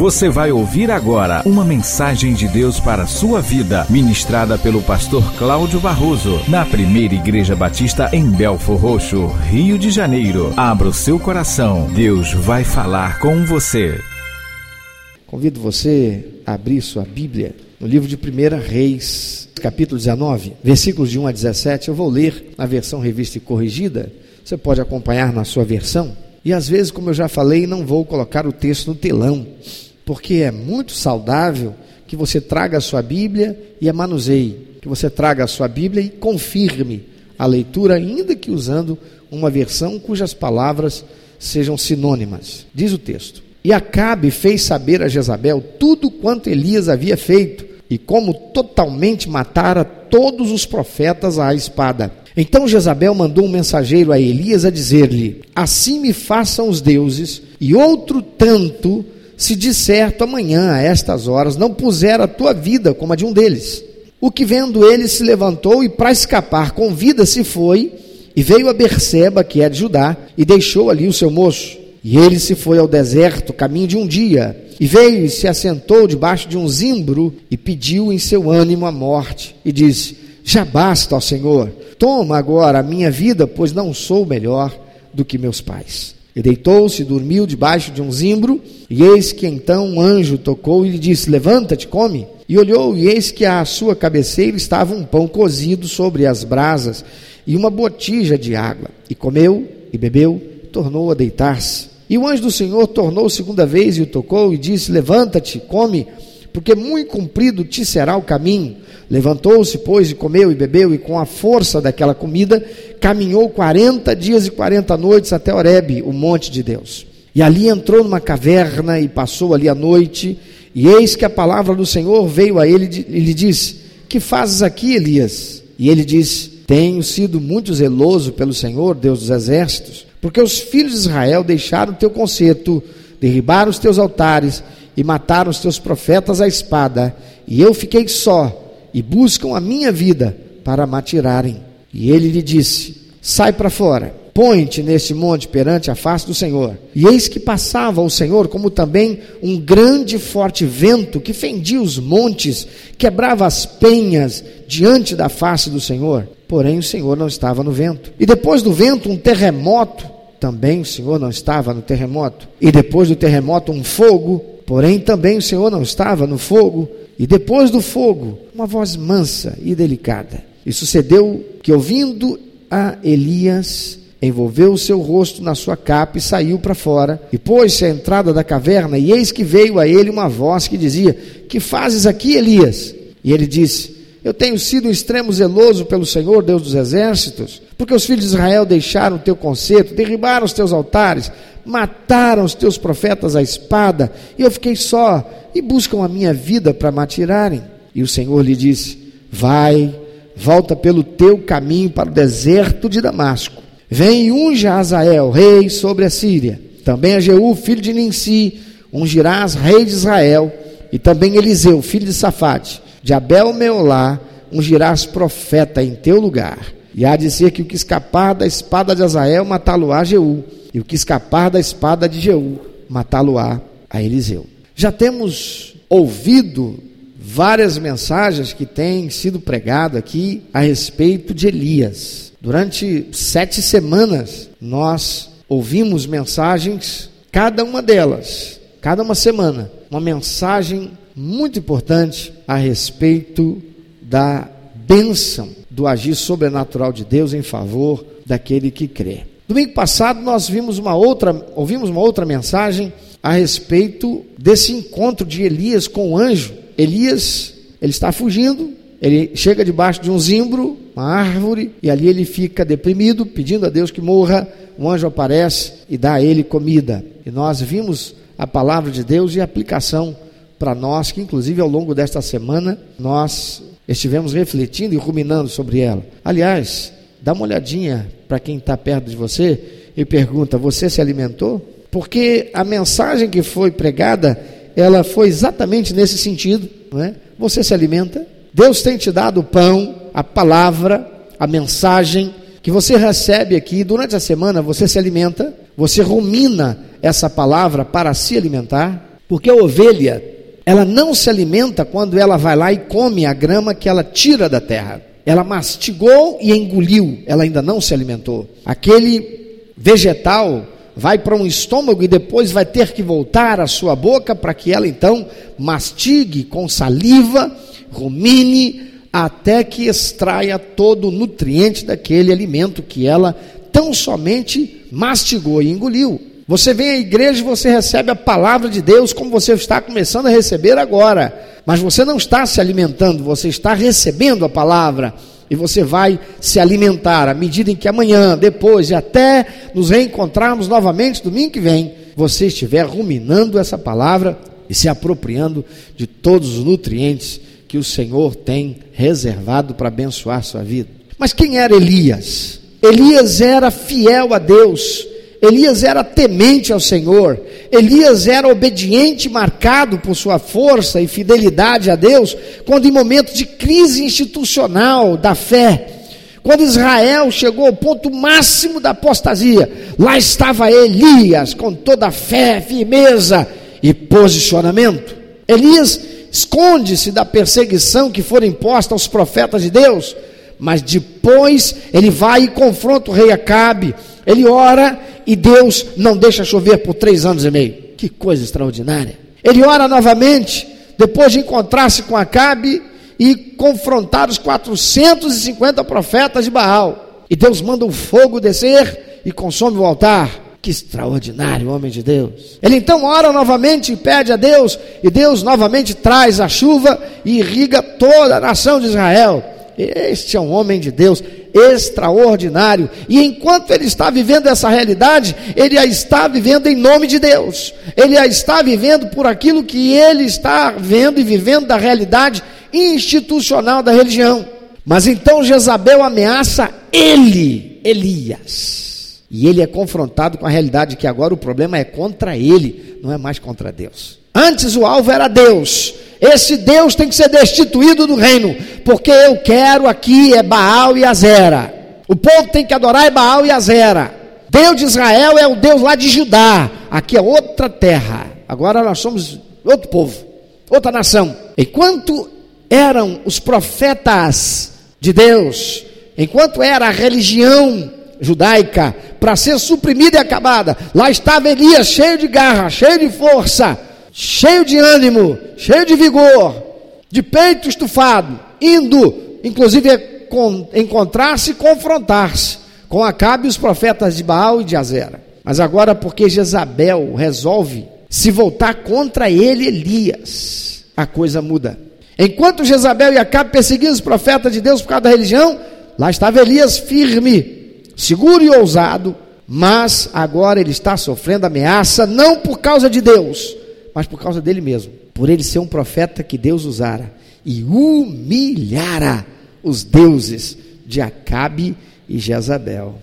Você vai ouvir agora uma mensagem de Deus para a sua vida, ministrada pelo pastor Cláudio Barroso, na primeira Igreja Batista em Belfor Roxo, Rio de Janeiro. Abra o seu coração, Deus vai falar com você. Convido você a abrir sua Bíblia no livro de 1 Reis, capítulo 19, versículos de 1 a 17. Eu vou ler na versão revista e corrigida. Você pode acompanhar na sua versão. E às vezes, como eu já falei, não vou colocar o texto no telão, porque é muito saudável que você traga a sua Bíblia e a manuseie, que você traga a sua Bíblia e confirme a leitura, ainda que usando uma versão cujas palavras sejam sinônimas. Diz o texto: E Acabe fez saber a Jezabel tudo quanto Elias havia feito, e como totalmente matara todos os profetas à espada. Então Jezabel mandou um mensageiro a Elias a dizer-lhe: Assim me façam os deuses, e outro tanto, se de certo amanhã, a estas horas, não puser a tua vida como a de um deles. O que vendo ele se levantou e para escapar com vida se foi, e veio a Berseba, que é de Judá, e deixou ali o seu moço. E ele se foi ao deserto, caminho de um dia, e veio e se assentou debaixo de um zimbro, e pediu em seu ânimo a morte, e disse: Já basta, ó Senhor, Toma agora a minha vida, pois não sou melhor do que meus pais. E deitou-se e dormiu debaixo de um zimbro, e eis que então um anjo tocou e lhe disse: Levanta-te, come. E olhou, e eis que à sua cabeceira estava um pão cozido sobre as brasas e uma botija de água. E comeu e bebeu, e tornou a deitar-se. E o anjo do Senhor tornou segunda vez e o tocou e disse: Levanta-te, come, porque muito comprido te será o caminho Levantou-se, pois, e comeu e bebeu, e com a força daquela comida, caminhou quarenta dias e quarenta noites até Horebe, o monte de Deus. E ali entrou numa caverna e passou ali a noite, e eis que a palavra do Senhor veio a ele e lhe disse: Que fazes aqui, Elias? E ele disse: Tenho sido muito zeloso pelo Senhor, Deus dos exércitos, porque os filhos de Israel deixaram o teu conserto, derribaram os teus altares e mataram os teus profetas à espada, e eu fiquei só e buscam a minha vida para matirarem. E ele lhe disse: Sai para fora, põe-te neste monte perante a face do Senhor. E eis que passava o Senhor, como também um grande forte vento que fendia os montes, quebrava as penhas diante da face do Senhor. Porém, o Senhor não estava no vento. E depois do vento, um terremoto. Também o Senhor não estava no terremoto. E depois do terremoto, um fogo. Porém, também o Senhor não estava no fogo. E depois do fogo, uma voz mansa e delicada. E sucedeu que, ouvindo a Elias, envolveu o seu rosto na sua capa e saiu para fora, e pôs-se à entrada da caverna, e eis que veio a ele uma voz que dizia: Que fazes aqui, Elias? E ele disse: Eu tenho sido um extremo zeloso pelo Senhor, Deus dos exércitos, porque os filhos de Israel deixaram o teu conserto, derribaram os teus altares, mataram os teus profetas à espada, e eu fiquei só, e buscam a minha vida para me atirarem. E o Senhor lhe disse: Vai, volta pelo teu caminho para o deserto de Damasco. Vem e unja Azael, rei sobre a Síria. Também a Jeú, filho de Ninsi, ungirás rei de Israel. E também Eliseu, filho de Safate, de Abel Meolá, ungirás profeta em teu lugar. E há de ser que o que escapar da espada de Azael, matá-lo-á Jeú e o que escapar da espada de Jeú, matá-lo-á a Eliseu. Já temos ouvido várias mensagens que têm sido pregadas aqui a respeito de Elias. Durante sete semanas, nós ouvimos mensagens, cada uma delas, cada uma semana, uma mensagem muito importante a respeito da bênção do agir sobrenatural de Deus em favor daquele que crê. Domingo passado nós vimos uma outra, ouvimos uma outra mensagem a respeito desse encontro de Elias com o anjo. Elias, ele está fugindo, ele chega debaixo de um zimbro, uma árvore, e ali ele fica deprimido, pedindo a Deus que morra. Um anjo aparece e dá a ele comida. E nós vimos a palavra de Deus e a aplicação para nós, que inclusive ao longo desta semana nós estivemos refletindo e ruminando sobre ela. Aliás, dá uma olhadinha para quem está perto de você e pergunta: Você se alimentou? Porque a mensagem que foi pregada, ela foi exatamente nesse sentido, não é? Você se alimenta? Deus tem te dado o pão, a palavra, a mensagem que você recebe aqui durante a semana, você se alimenta, você rumina essa palavra para se alimentar. Porque a ovelha, ela não se alimenta quando ela vai lá e come a grama que ela tira da terra. Ela mastigou e engoliu, ela ainda não se alimentou. Aquele vegetal vai para um estômago e depois vai ter que voltar à sua boca para que ela então mastigue com saliva, rumine, até que extraia todo o nutriente daquele alimento que ela tão somente mastigou e engoliu. Você vem à igreja e você recebe a palavra de Deus como você está começando a receber agora, mas você não está se alimentando, você está recebendo a palavra e você vai se alimentar à medida em que amanhã, depois e até nos reencontrarmos novamente domingo que vem, você estiver ruminando essa palavra e se apropriando de todos os nutrientes que o Senhor tem reservado para abençoar sua vida. Mas quem era Elias? Elias era fiel a Deus, Elias era temente ao Senhor, Elias era obediente, marcado por sua força e fidelidade a Deus, quando em momentos de crise institucional da fé, quando Israel chegou ao ponto máximo da apostasia, lá estava Elias com toda a fé, firmeza e posicionamento. Elias esconde-se da perseguição que for imposta aos profetas de Deus, mas depois ele vai e confronta o rei Acabe. Ele ora e Deus não deixa chover por três anos e meio. Que coisa extraordinária. Ele ora novamente, depois de encontrar-se com Acabe e confrontar os 450 profetas de Baal. E Deus manda o fogo descer e consome o altar. Que extraordinário homem de Deus. Ele então ora novamente e pede a Deus, e Deus novamente traz a chuva e irriga toda a nação de Israel. Este é um homem de Deus extraordinário. E enquanto ele está vivendo essa realidade, ele a está vivendo em nome de Deus. Ele a está vivendo por aquilo que ele está vendo e vivendo da realidade institucional da religião. Mas então Jezabel ameaça ele, Elias. E ele é confrontado com a realidade que agora o problema é contra ele, não é mais contra Deus. Antes o alvo era Deus. Esse Deus tem que ser destituído do reino, porque eu quero aqui é Baal e Azera. O povo tem que adorar é Baal e Azera. Deus de Israel é o Deus lá de Judá. Aqui é outra terra. Agora nós somos outro povo, outra nação. Enquanto eram os profetas de Deus, enquanto era a religião judaica para ser suprimida e acabada, lá estava Elias cheio de garra, cheio de força cheio de ânimo, cheio de vigor, de peito estufado, indo, inclusive, encontrar-se e confrontar-se com Acabe e os profetas de Baal e de Azera. Mas agora, porque Jezabel resolve se voltar contra ele, Elias, a coisa muda. Enquanto Jezabel e Acabe perseguiam os profetas de Deus por causa da religião, lá estava Elias firme, seguro e ousado, mas agora ele está sofrendo ameaça, não por causa de Deus, mas por causa dele mesmo, por ele ser um profeta que Deus usara e humilhara os deuses de Acabe e Jezabel.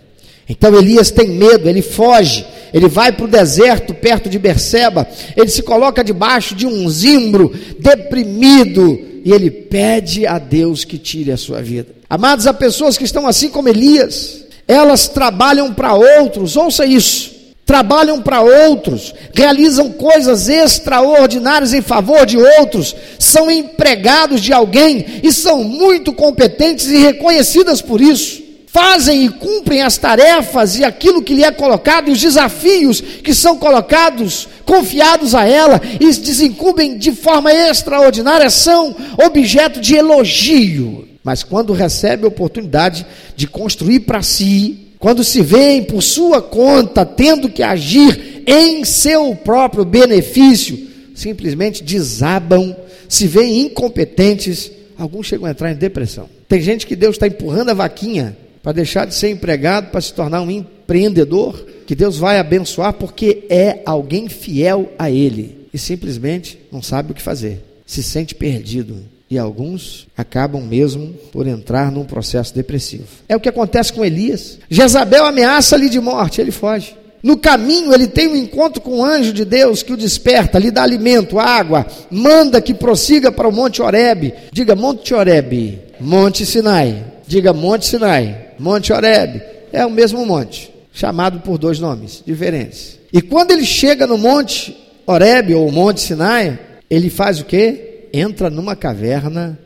Então Elias tem medo, ele foge, ele vai para o deserto perto de Berseba, ele se coloca debaixo de um zimbro, deprimido, e ele pede a Deus que tire a sua vida. Amados, há pessoas que estão assim como Elias, elas trabalham para outros, ouça isso trabalham para outros, realizam coisas extraordinárias em favor de outros, são empregados de alguém e são muito competentes e reconhecidas por isso. Fazem e cumprem as tarefas e aquilo que lhe é colocado e os desafios que são colocados, confiados a ela e desincumbem de forma extraordinária, são objeto de elogio. Mas quando recebe a oportunidade de construir para si quando se veem por sua conta tendo que agir em seu próprio benefício, simplesmente desabam, se veem incompetentes, alguns chegam a entrar em depressão. Tem gente que Deus está empurrando a vaquinha para deixar de ser empregado, para se tornar um empreendedor, que Deus vai abençoar porque é alguém fiel a Ele e simplesmente não sabe o que fazer, se sente perdido e alguns acabam mesmo por entrar num processo depressivo. É o que acontece com Elias. Jezabel ameaça-lhe de morte, ele foge. No caminho, ele tem um encontro com o um anjo de Deus que o desperta, lhe dá alimento, água, manda que prossiga para o Monte Oreb. Diga Monte Oreb, Monte Sinai. Diga Monte Sinai, Monte Oreb. É o mesmo monte, chamado por dois nomes diferentes. E quando ele chega no monte, Horebe ou Monte Sinai, ele faz o quê? Entra numa caverna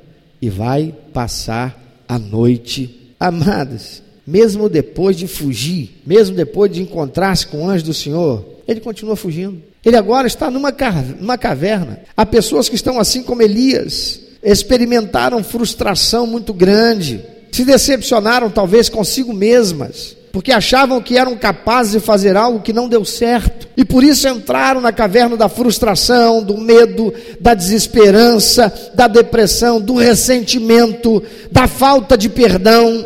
e vai passar a noite. Amados, mesmo depois de fugir, mesmo depois de encontrar-se com o anjo do Senhor, ele continua fugindo. Ele agora está numa, numa caverna. Há pessoas que estão assim como Elias, experimentaram frustração muito grande, se decepcionaram talvez consigo mesmas, porque achavam que eram capazes de fazer algo que não deu certo, e por isso entraram na caverna da frustração, do medo, da desesperança, da depressão, do ressentimento, da falta de perdão.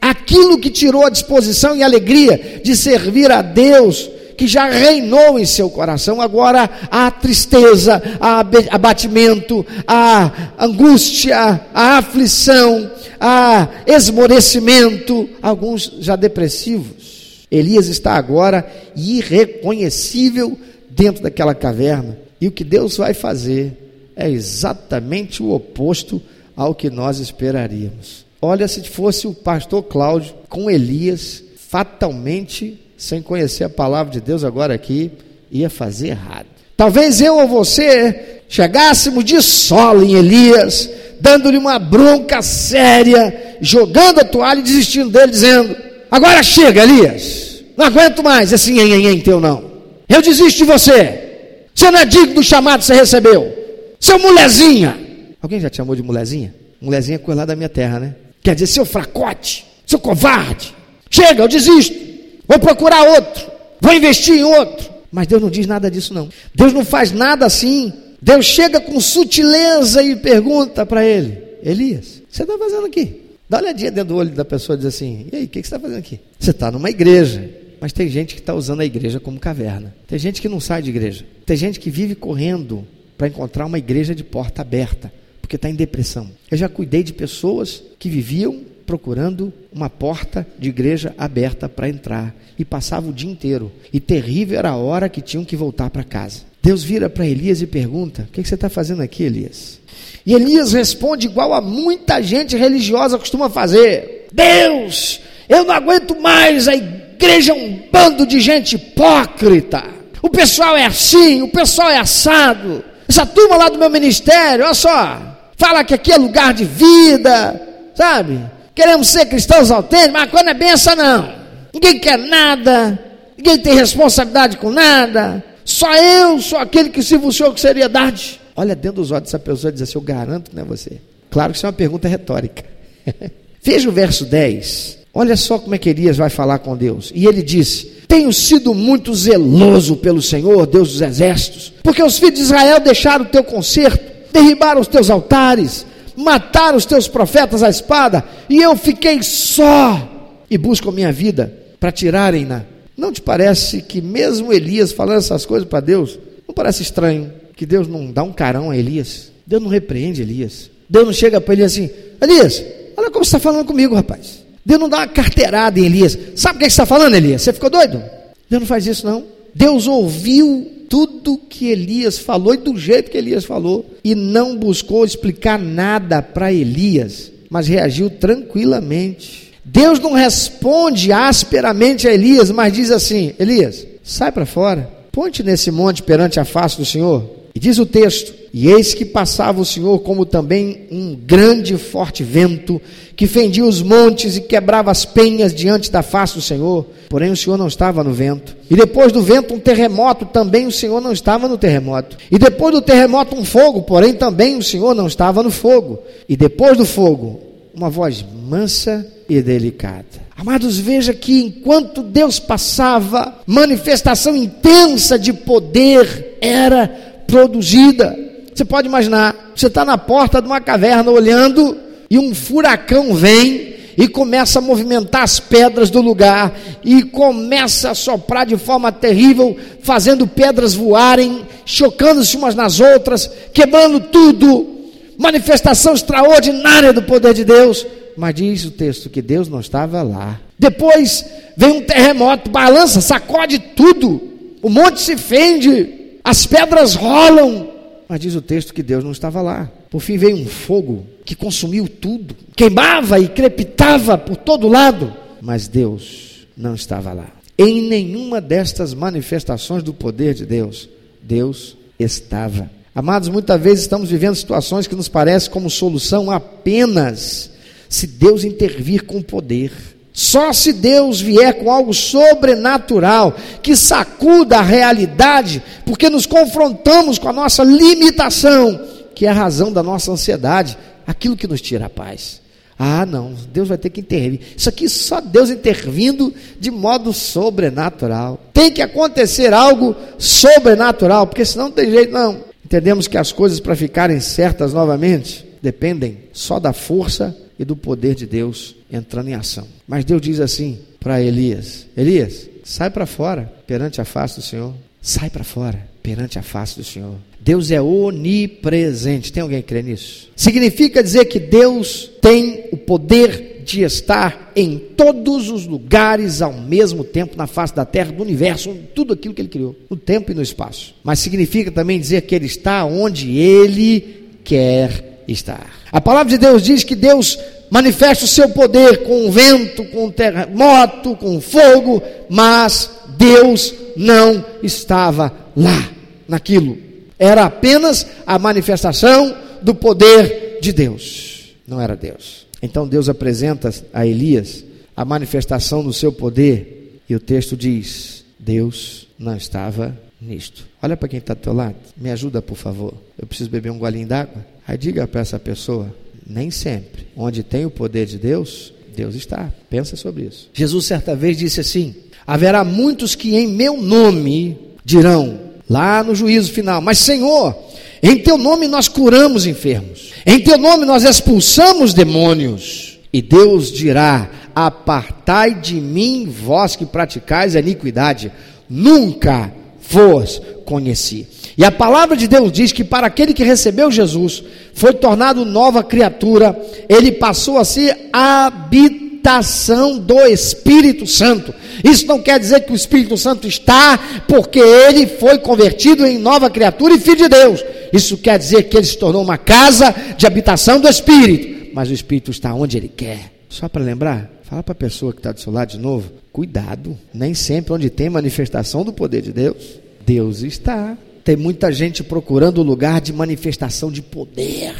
Aquilo que tirou a disposição e a alegria de servir a Deus que já reinou em seu coração, agora há tristeza, há abatimento, há angústia, há aflição, há esmorecimento, alguns já depressivos. Elias está agora irreconhecível dentro daquela caverna. E o que Deus vai fazer é exatamente o oposto ao que nós esperaríamos. Olha, se fosse o pastor Cláudio com Elias, fatalmente sem conhecer a palavra de Deus agora aqui, ia fazer errado. Talvez eu ou você chegássemos de solo em Elias, dando-lhe uma bronca séria, jogando a toalha e desistindo dele, dizendo: Agora chega, Elias, não aguento mais esse nhenhenhen teu não. Eu desisto de você. Você não é digno do chamado que você recebeu. Seu molezinha. Alguém já te chamou de molezinha? Molezinha é coisa lá da minha terra, né? Quer dizer, seu fracote, seu covarde. Chega, eu desisto vou procurar outro, vou investir em outro. Mas Deus não diz nada disso, não. Deus não faz nada assim. Deus chega com sutileza e pergunta para ele: Elias, você está fazendo aqui? Dá uma olhadinha dentro do olho da pessoa e diz assim: E aí, o que, que você está fazendo aqui? Você está numa igreja. Mas tem gente que está usando a igreja como caverna. Tem gente que não sai de igreja. Tem gente que vive correndo para encontrar uma igreja de porta aberta, porque está em depressão. Eu já cuidei de pessoas que viviam procurando uma porta de igreja aberta para entrar e passava o dia inteiro. E terrível era a hora que tinham que voltar para casa. Deus vira para Elias e pergunta: O que, que você está fazendo aqui, Elias? E Elias responde igual a muita gente religiosa costuma fazer: Deus, eu não aguento mais, a igreja é um bando de gente hipócrita. O pessoal é assim, o pessoal é assado. Essa turma lá do meu ministério, olha só, fala que aqui é lugar de vida, sabe? Queremos ser cristãos autênticos, mas quando é benção, não. Ninguém quer nada, ninguém tem responsabilidade com nada. Só eu sou aquele que sirvo o Senhor com seriedade. Olha dentro dos olhos dessa pessoa e diz assim: Eu garanto, não é você. Claro que isso é uma pergunta retórica. Veja o verso 10. Olha só como é que Elias vai falar com Deus. E ele disse: Tenho sido muito zeloso pelo Senhor, Deus dos exércitos, porque os filhos de Israel deixaram o teu conserto, derribaram os teus altares, mataram os teus profetas à espada, e eu fiquei só e busco a minha vida para tirarem-na. Não te parece que mesmo Elias falando essas coisas para Deus, não parece estranho que Deus não dá um carão a Elias? Deus não repreende Elias. Deus não chega para ele assim, Elias, olha como você está falando comigo, rapaz. Deus não dá uma carteirada em Elias. Sabe o que você está falando, Elias? Você ficou doido? Deus não faz isso, não. Deus ouviu tudo que Elias falou e do jeito que Elias falou, e não buscou explicar nada para Elias, mas reagiu tranquilamente. Deus não responde asperamente a Elias, mas diz assim: Elias, sai para fora, ponte nesse monte perante a face do Senhor. E diz o texto: E eis que passava o Senhor como também um grande e forte vento, que fendia os montes e quebrava as penhas diante da face do Senhor. Porém, o Senhor não estava no vento. E depois do vento, um terremoto, também o Senhor não estava no terremoto. E depois do terremoto, um fogo, porém também o Senhor não estava no fogo. E depois do fogo, uma voz mansa e delicada. Amados, veja que enquanto Deus passava, manifestação intensa de poder era produzida. Você pode imaginar, você está na porta de uma caverna olhando e um furacão vem e começa a movimentar as pedras do lugar e começa a soprar de forma terrível, fazendo pedras voarem, chocando-se umas nas outras, quebrando tudo. Manifestação extraordinária do poder de Deus. Mas diz o texto que Deus não estava lá. Depois vem um terremoto, balança, sacode tudo. O monte se fende, as pedras rolam. Mas diz o texto que Deus não estava lá. Por fim veio um fogo que consumiu tudo, queimava e crepitava por todo lado, mas Deus não estava lá. Em nenhuma destas manifestações do poder de Deus, Deus estava. Amados, muitas vezes estamos vivendo situações que nos parecem como solução apenas se Deus intervir com poder. Só se Deus vier com algo sobrenatural que sacuda a realidade, porque nos confrontamos com a nossa limitação, que é a razão da nossa ansiedade, aquilo que nos tira a paz. Ah, não, Deus vai ter que intervir. Isso aqui só Deus intervindo de modo sobrenatural. Tem que acontecer algo sobrenatural, porque senão não tem jeito, não. Entendemos que as coisas para ficarem certas novamente dependem só da força e do poder de Deus entrando em ação. Mas Deus diz assim para Elias: Elias, sai para fora perante a face do Senhor. Sai para fora perante a face do Senhor. Deus é onipresente. Tem alguém que crê nisso? Significa dizer que Deus tem o poder de estar em todos os lugares ao mesmo tempo na face da terra, do universo, tudo aquilo que ele criou, no tempo e no espaço. Mas significa também dizer que ele está onde ele quer estar. A palavra de Deus diz que Deus manifesta o seu poder com vento, com terremoto, com fogo, mas Deus não estava lá naquilo era apenas a manifestação do poder de Deus, não era Deus. Então Deus apresenta a Elias a manifestação do seu poder, e o texto diz: Deus não estava nisto. Olha para quem está do teu lado, me ajuda por favor. Eu preciso beber um golinho d'água. Aí diga para essa pessoa: nem sempre, onde tem o poder de Deus, Deus está. Pensa sobre isso. Jesus certa vez disse assim: haverá muitos que em meu nome dirão lá no juízo final. Mas, Senhor, em teu nome nós curamos enfermos, em teu nome nós expulsamos demônios. E Deus dirá: Apartai de mim, vós que praticais a iniquidade, nunca vos conheci. E a palavra de Deus diz que para aquele que recebeu Jesus, foi tornado nova criatura, ele passou a ser habitação do Espírito Santo. Isso não quer dizer que o Espírito Santo está, porque ele foi convertido em nova criatura e filho de Deus. Isso quer dizer que ele se tornou uma casa de habitação do Espírito. Mas o Espírito está onde ele quer. Só para lembrar, fala para a pessoa que está do seu lado de novo: cuidado, nem sempre onde tem manifestação do poder de Deus, Deus está. Tem muita gente procurando lugar de manifestação de poder.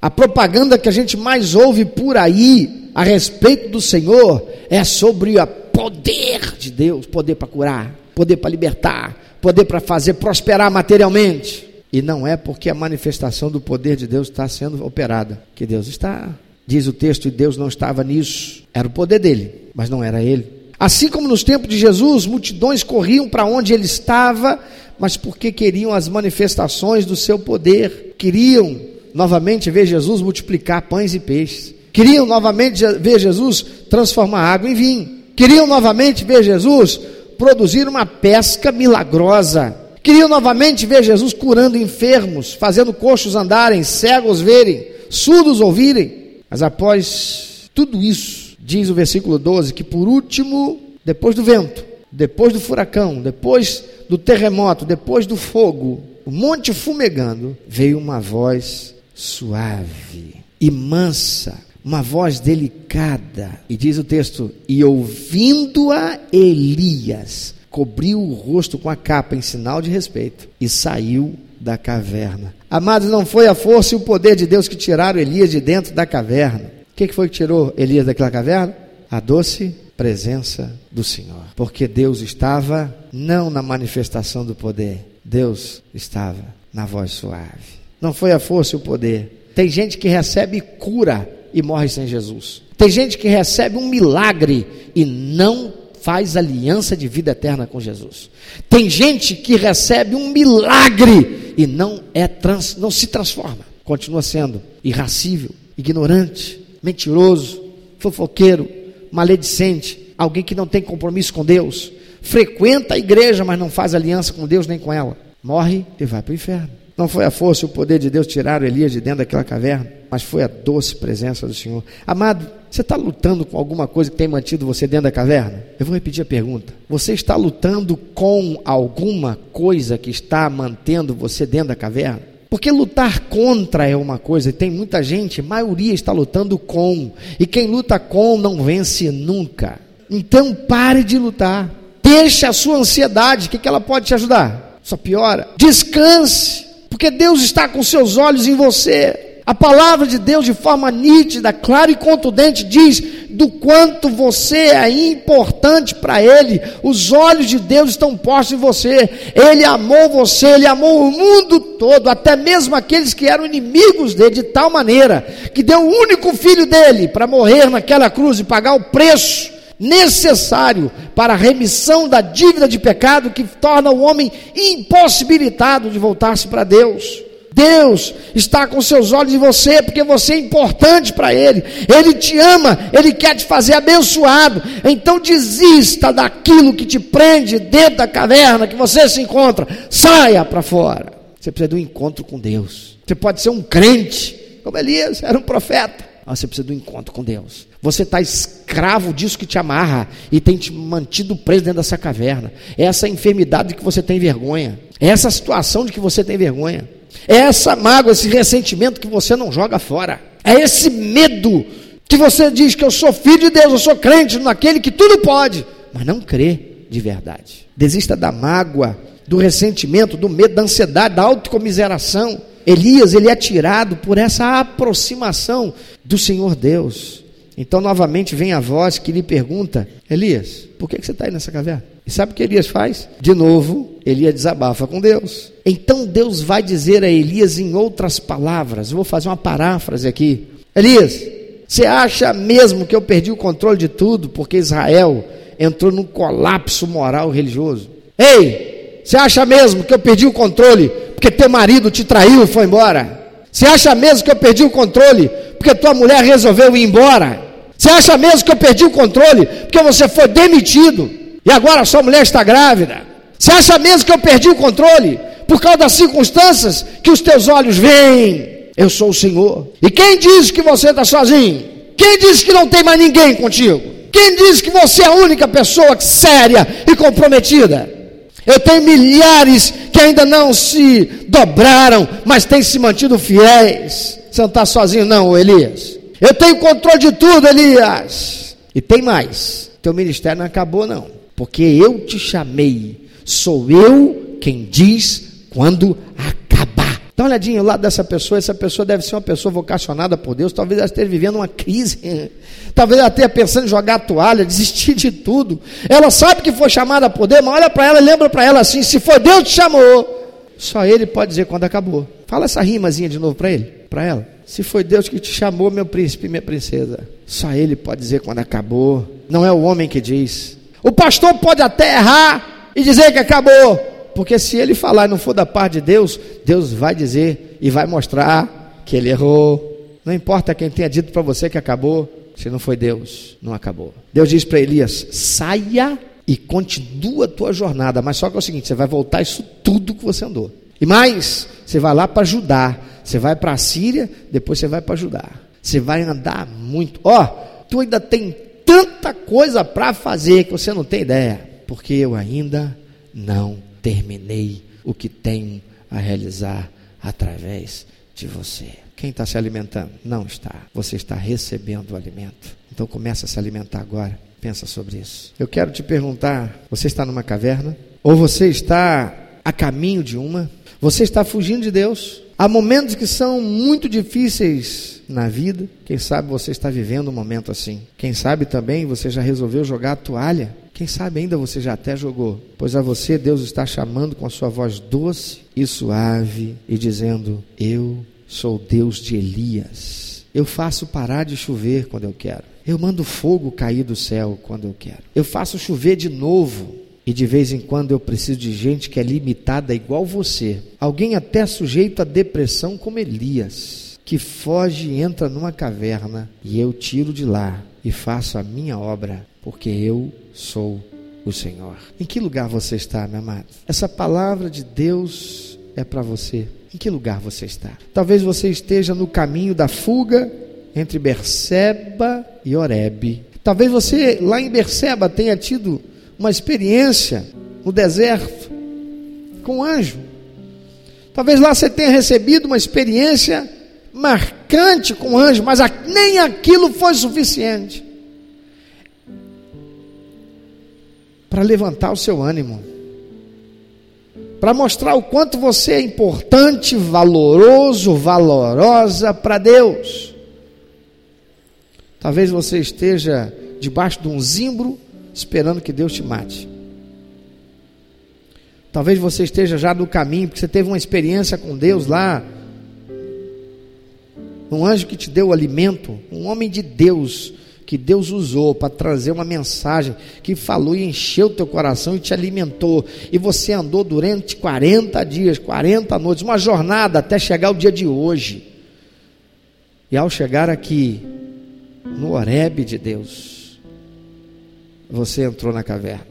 A propaganda que a gente mais ouve por aí a respeito do Senhor é sobre o poder de Deus, poder para curar, poder para libertar, poder para fazer prosperar materialmente. E não é porque a manifestação do poder de Deus está sendo operada que Deus está. Diz o texto, e Deus não estava nisso. Era o poder dele, mas não era ele. Assim como nos tempos de Jesus, multidões corriam para onde ele estava, mas porque queriam as manifestações do seu poder, queriam novamente ver Jesus multiplicar pães e peixes. Queriam novamente ver Jesus transformar água em vinho. Queriam novamente ver Jesus produzir uma pesca milagrosa. Queriam novamente ver Jesus curando enfermos, fazendo coxos andarem, cegos verem, surdos ouvirem. Mas após tudo isso, diz o versículo 12, que por último, depois do vento, depois do furacão, depois do terremoto, depois do fogo, o monte fumegando, veio uma voz suave e mansa, uma voz delicada. E diz o texto: E ouvindo-a Elias, cobriu o rosto com a capa em sinal de respeito e saiu da caverna. Amados, não foi a força e o poder de Deus que tiraram Elias de dentro da caverna. O que foi que tirou Elias daquela caverna? A doce presença do Senhor. Porque Deus estava não na manifestação do poder, Deus estava na voz suave. Não foi a força e o poder. Tem gente que recebe cura e morre sem Jesus. Tem gente que recebe um milagre e não faz aliança de vida eterna com Jesus. Tem gente que recebe um milagre e não é trans, não se transforma. Continua sendo irracível, ignorante, mentiroso, fofoqueiro, maledicente, alguém que não tem compromisso com Deus, frequenta a igreja, mas não faz aliança com Deus nem com ela. Morre e vai para o inferno. Não foi a força e o poder de Deus tirar Elias de dentro daquela caverna, mas foi a doce presença do Senhor. Amado, você está lutando com alguma coisa que tem mantido você dentro da caverna? Eu vou repetir a pergunta. Você está lutando com alguma coisa que está mantendo você dentro da caverna? Porque lutar contra é uma coisa, e tem muita gente, maioria está lutando com, e quem luta com não vence nunca. Então pare de lutar. Deixe a sua ansiedade, o que, que ela pode te ajudar? só piora. Descanse, porque Deus está com seus olhos em você. A palavra de Deus, de forma nítida, clara e contundente, diz do quanto você é importante para Ele. Os olhos de Deus estão postos em você. Ele amou você, Ele amou o mundo todo, até mesmo aqueles que eram inimigos dele, de tal maneira que deu o único filho dele para morrer naquela cruz e pagar o preço necessário para a remissão da dívida de pecado que torna o homem impossibilitado de voltar-se para Deus. Deus está com seus olhos em você, porque você é importante para Ele. Ele te ama, Ele quer te fazer abençoado. Então desista daquilo que te prende dentro da caverna que você se encontra. Saia para fora. Você precisa de um encontro com Deus. Você pode ser um crente, como Elias, era um profeta. Mas você precisa de um encontro com Deus. Você está escravo disso que te amarra e tem te mantido preso dentro dessa caverna. É essa enfermidade de que você tem vergonha. É essa situação de que você tem vergonha. É essa mágoa, esse ressentimento que você não joga fora. É esse medo que você diz que eu sou filho de Deus, eu sou crente naquele que tudo pode, mas não crê de verdade. Desista da mágoa, do ressentimento, do medo, da ansiedade, da autocomiseração. Elias, ele é tirado por essa aproximação do Senhor Deus. Então, novamente, vem a voz que lhe pergunta: Elias, por que você está aí nessa caverna? E sabe o que Elias faz? De novo, Elias desabafa com Deus. Então Deus vai dizer a Elias em outras palavras. Eu vou fazer uma paráfrase aqui. Elias, você acha mesmo que eu perdi o controle de tudo porque Israel entrou num colapso moral religioso? Ei, você acha mesmo que eu perdi o controle porque teu marido te traiu e foi embora? Você acha mesmo que eu perdi o controle porque tua mulher resolveu ir embora? Você acha mesmo que eu perdi o controle porque você foi demitido? E agora sua mulher está grávida. Você acha mesmo que eu perdi o controle? Por causa das circunstâncias que os teus olhos veem. Eu sou o Senhor. E quem diz que você está sozinho? Quem diz que não tem mais ninguém contigo? Quem diz que você é a única pessoa séria e comprometida? Eu tenho milhares que ainda não se dobraram, mas têm se mantido fiéis. Não está sozinho, não, Elias. Eu tenho controle de tudo, Elias. E tem mais. Teu ministério não acabou, não porque eu te chamei, sou eu quem diz quando acabar. Dá uma olhadinha ao lado dessa pessoa, essa pessoa deve ser uma pessoa vocacionada por Deus, talvez ela esteja vivendo uma crise, talvez ela esteja pensando em jogar a toalha, desistir de tudo. Ela sabe que foi chamada por Deus, mas olha para ela lembra para ela assim: se foi Deus te chamou, só Ele pode dizer quando acabou. Fala essa rimazinha de novo para ele, para ela. Se foi Deus que te chamou, meu príncipe e minha princesa, só Ele pode dizer quando acabou. Não é o homem que diz, o pastor pode até errar e dizer que acabou, porque se ele falar e não for da parte de Deus, Deus vai dizer e vai mostrar que ele errou. Não importa quem tenha dito para você que acabou, se não foi Deus, não acabou. Deus diz para Elias: saia e continua a tua jornada, mas só que é o seguinte: você vai voltar isso tudo que você andou. E mais, você vai lá para Judá, você vai para a Síria, depois você vai para Judá. Você vai andar muito. Ó, oh, tu ainda tem tanta coisa para fazer que você não tem ideia, porque eu ainda não terminei o que tenho a realizar através de você. Quem está se alimentando? Não está. Você está recebendo o alimento. Então começa a se alimentar agora. Pensa sobre isso. Eu quero te perguntar: você está numa caverna? Ou você está a caminho de uma? Você está fugindo de Deus? Há momentos que são muito difíceis na vida. Quem sabe você está vivendo um momento assim. Quem sabe também você já resolveu jogar a toalha. Quem sabe ainda você já até jogou. Pois a você Deus está chamando com a sua voz doce e suave e dizendo: Eu sou Deus de Elias. Eu faço parar de chover quando eu quero. Eu mando fogo cair do céu quando eu quero. Eu faço chover de novo e de vez em quando eu preciso de gente que é limitada igual você. Alguém até sujeito a depressão como Elias, que foge e entra numa caverna e eu tiro de lá e faço a minha obra, porque eu sou o Senhor. Em que lugar você está, meu amado? Essa palavra de Deus é para você. Em que lugar você está? Talvez você esteja no caminho da fuga entre Berseba e Oreb. Talvez você lá em Berseba tenha tido uma experiência no deserto com um anjo. Talvez lá você tenha recebido uma experiência marcante com um anjo, mas nem aquilo foi suficiente para levantar o seu ânimo, para mostrar o quanto você é importante, valoroso, valorosa para Deus. Talvez você esteja debaixo de um zimbro esperando que Deus te mate. Talvez você esteja já no caminho, porque você teve uma experiência com Deus lá. Um anjo que te deu alimento, um homem de Deus que Deus usou para trazer uma mensagem que falou e encheu teu coração e te alimentou. E você andou durante 40 dias, 40 noites, uma jornada até chegar o dia de hoje. E ao chegar aqui, no Oreb de Deus, você entrou na caverna.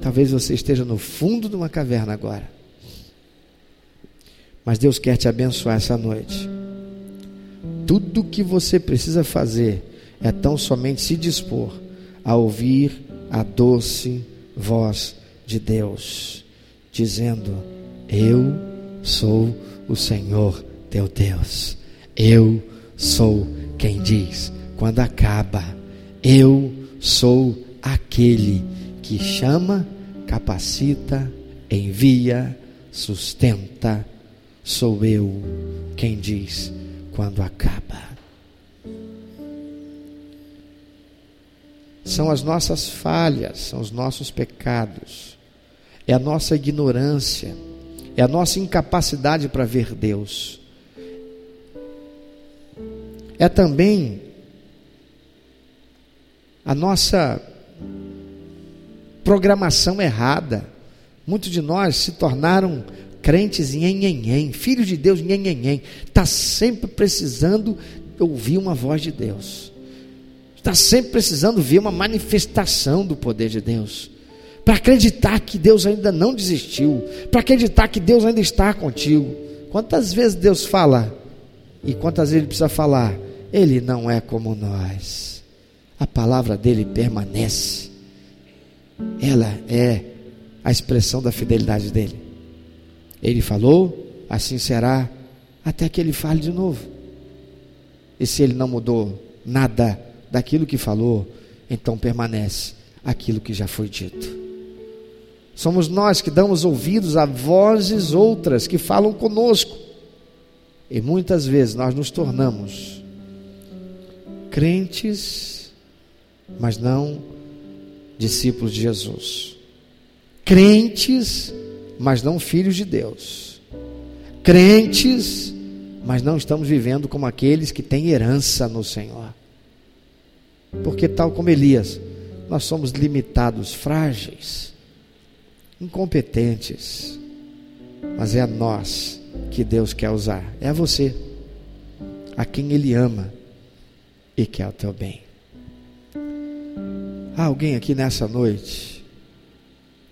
Talvez você esteja no fundo de uma caverna agora. Mas Deus quer te abençoar essa noite. Tudo que você precisa fazer é tão somente se dispor a ouvir a doce voz de Deus, dizendo: Eu sou o Senhor teu Deus. Eu sou quem diz quando acaba. Eu sou aquele que chama, capacita, envia, sustenta. Sou eu quem diz quando acaba. São as nossas falhas, são os nossos pecados, é a nossa ignorância, é a nossa incapacidade para ver Deus. É também a nossa programação errada. Muitos de nós se tornaram crentes nhenhenhen, filhos de Deus nhenhenhen, está sempre precisando ouvir uma voz de Deus, está sempre precisando ver uma manifestação do poder de Deus, para acreditar que Deus ainda não desistiu, para acreditar que Deus ainda está contigo. Quantas vezes Deus fala e quantas vezes Ele precisa falar? Ele não é como nós, a palavra dele permanece, ela é a expressão da fidelidade dele. Ele falou, assim será, até que ele fale de novo. E se ele não mudou nada daquilo que falou, então permanece aquilo que já foi dito. Somos nós que damos ouvidos a vozes outras que falam conosco. E muitas vezes nós nos tornamos crentes, mas não discípulos de Jesus. Crentes, mas não filhos de Deus. Crentes, mas não estamos vivendo como aqueles que têm herança no Senhor. Porque, tal como Elias, nós somos limitados, frágeis, incompetentes, mas é a nós que Deus quer usar, é você, a quem Ele ama e quer o teu bem. Há alguém aqui nessa noite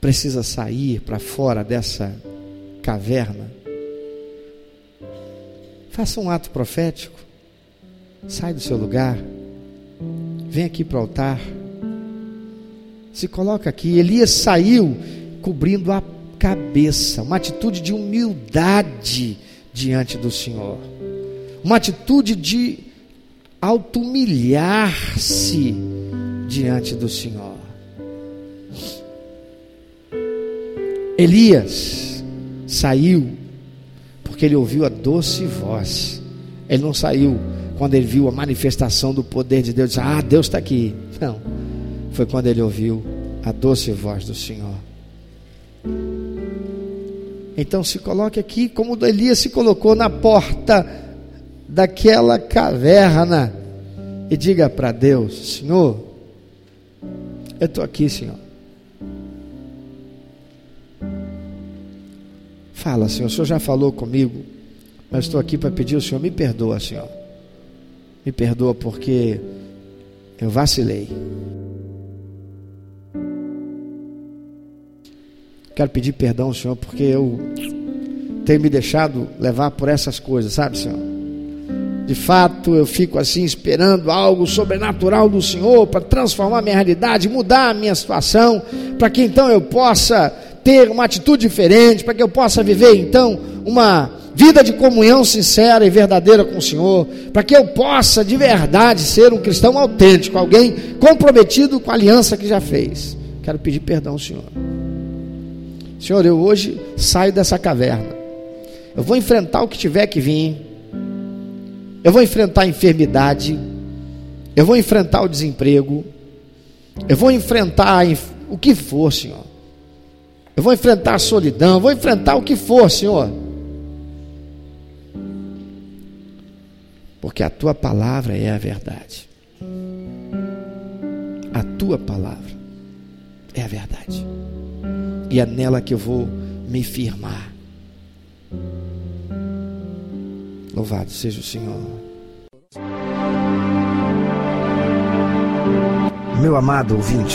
precisa sair para fora dessa caverna, faça um ato profético. Sai do seu lugar. Vem aqui para o altar. Se coloca aqui. Elias saiu cobrindo a cabeça, uma atitude de humildade diante do Senhor, uma atitude de auto-humilhar-se diante do Senhor. Elias saiu porque ele ouviu a doce voz. Ele não saiu quando ele viu a manifestação do poder de Deus. Disse, ah, Deus está aqui. Não. Foi quando ele ouviu a doce voz do Senhor. Então se coloque aqui como Elias se colocou na porta daquela caverna e diga para Deus: Senhor, eu estou aqui, Senhor. Fala, Senhor, o Senhor já falou comigo, mas estou aqui para pedir ao Senhor, me perdoa, Senhor. Me perdoa porque eu vacilei. Quero pedir perdão Senhor porque eu tenho me deixado levar por essas coisas, sabe, Senhor? De fato, eu fico assim esperando algo sobrenatural do Senhor para transformar minha realidade, mudar a minha situação, para que então eu possa ter uma atitude diferente, para que eu possa viver então uma vida de comunhão sincera e verdadeira com o Senhor, para que eu possa de verdade ser um cristão autêntico, alguém comprometido com a aliança que já fez. Quero pedir perdão, Senhor. Senhor, eu hoje saio dessa caverna. Eu vou enfrentar o que tiver que vir. Eu vou enfrentar a enfermidade. Eu vou enfrentar o desemprego. Eu vou enfrentar o que for, Senhor. Eu vou enfrentar a solidão. Eu vou enfrentar o que for, Senhor. Porque a tua palavra é a verdade. A tua palavra é a verdade. E é nela que eu vou me firmar. Louvado seja o Senhor. Meu amado ouvinte,